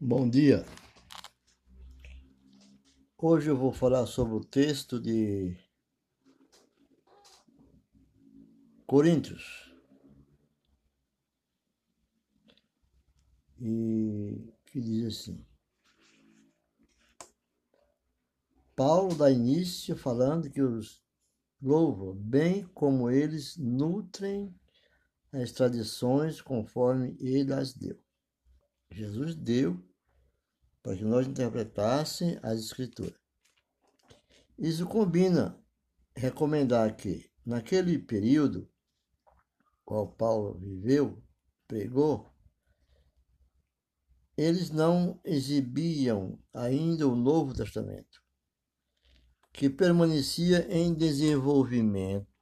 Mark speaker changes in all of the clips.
Speaker 1: Bom dia. Hoje eu vou falar sobre o texto de Coríntios. E que diz assim: Paulo dá início falando que os louva, bem como eles nutrem as tradições conforme ele as deu. Jesus deu para que nós interpretássemos as Escrituras. Isso combina recomendar que, naquele período qual Paulo viveu, pregou, eles não exibiam ainda o Novo Testamento, que permanecia em desenvolvimento.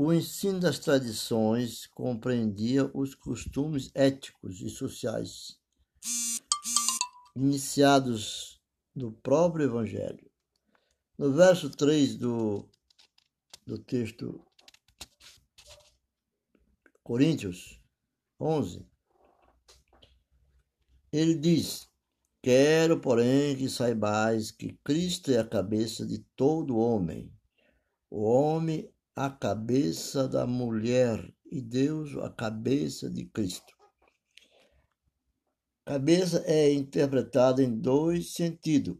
Speaker 1: O ensino das tradições compreendia os costumes éticos e sociais iniciados no próprio Evangelho. No verso 3 do, do texto Coríntios 11, ele diz: Quero, porém, que saibais que Cristo é a cabeça de todo homem, o homem a cabeça da mulher e Deus a cabeça de Cristo. Cabeça é interpretada em dois sentidos: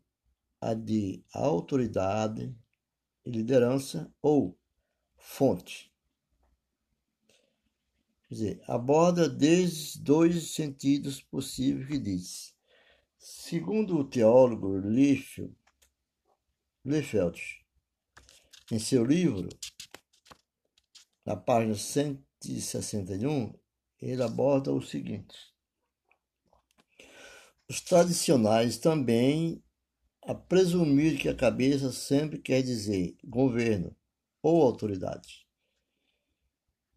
Speaker 1: a de autoridade e liderança ou fonte. Quer dizer, aborda desde dois sentidos possíveis que diz. Segundo o teólogo Liefeld, em seu livro, na página 161, ele aborda o seguinte: os tradicionais também a presumir que a cabeça sempre quer dizer governo ou autoridade.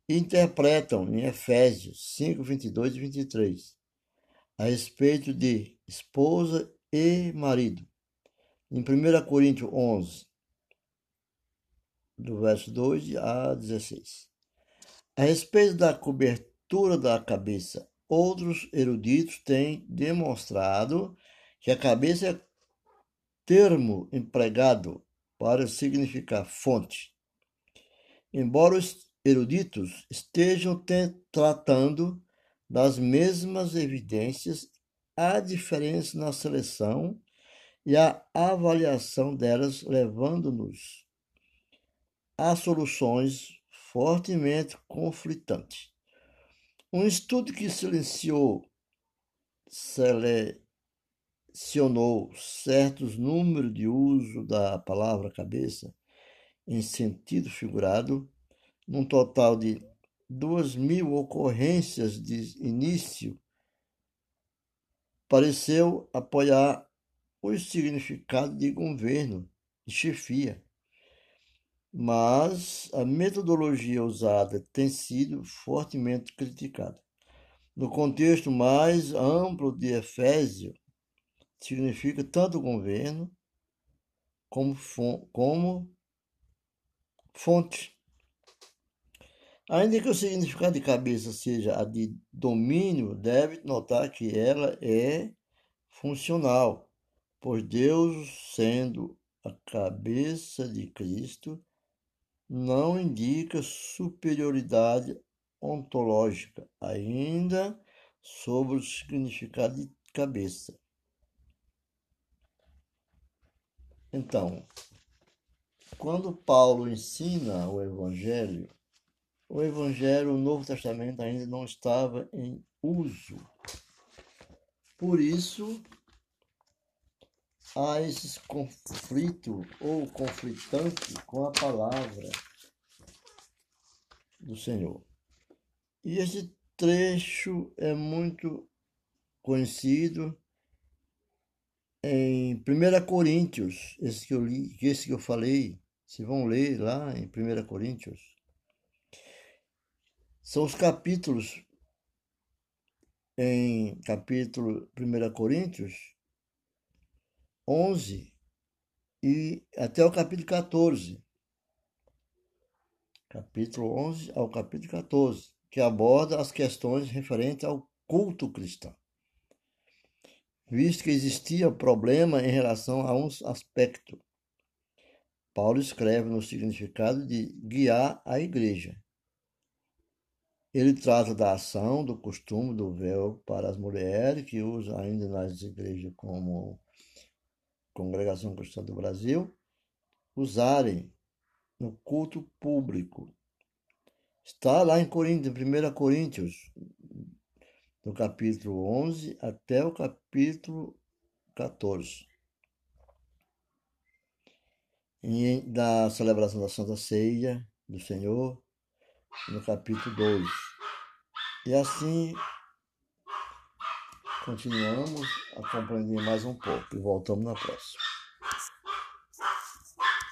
Speaker 1: Interpretam em Efésios 5, 22 e 23 a respeito de esposa e marido. Em 1 Coríntios 11, do verso 2 a 16. A respeito da cobertura da cabeça Outros eruditos têm demonstrado que a cabeça é termo empregado para significar fonte. Embora os eruditos estejam tratando das mesmas evidências, há diferença na seleção e a avaliação delas, levando-nos a soluções fortemente conflitantes. Um estudo que silenciou, selecionou certos números de uso da palavra cabeça em sentido figurado, num total de duas mil ocorrências de início, pareceu apoiar o significado de governo, de chefia mas a metodologia usada tem sido fortemente criticada. No contexto mais amplo de Efésio, significa tanto governo como, como fonte. Ainda que o significado de cabeça seja a de domínio, deve notar que ela é funcional, pois Deus, sendo a cabeça de Cristo, não indica superioridade ontológica ainda sobre o significado de cabeça. Então, quando Paulo ensina o Evangelho, o Evangelho, o Novo Testamento ainda não estava em uso. Por isso, há esse conflito ou conflitante com a palavra do Senhor. E esse trecho é muito conhecido em 1 Coríntios, esse que eu li, esse que eu falei, se vão ler lá em 1 Coríntios. São os capítulos em capítulo 1 Coríntios 11 e até o capítulo 14. Capítulo 11 ao capítulo 14, que aborda as questões referentes ao culto cristão. visto que existia problema em relação a um aspecto. Paulo escreve no significado de guiar a igreja. Ele trata da ação, do costume do véu para as mulheres, que usam ainda nas igrejas como Congregação Cristã do Brasil, usarem no culto público. Está lá em Coríntios, 1 Coríntios, do capítulo 11 até o capítulo 14. E da celebração da Santa Ceia do Senhor, no capítulo 2. E assim continuamos a compreender mais um pouco e voltamos na próxima.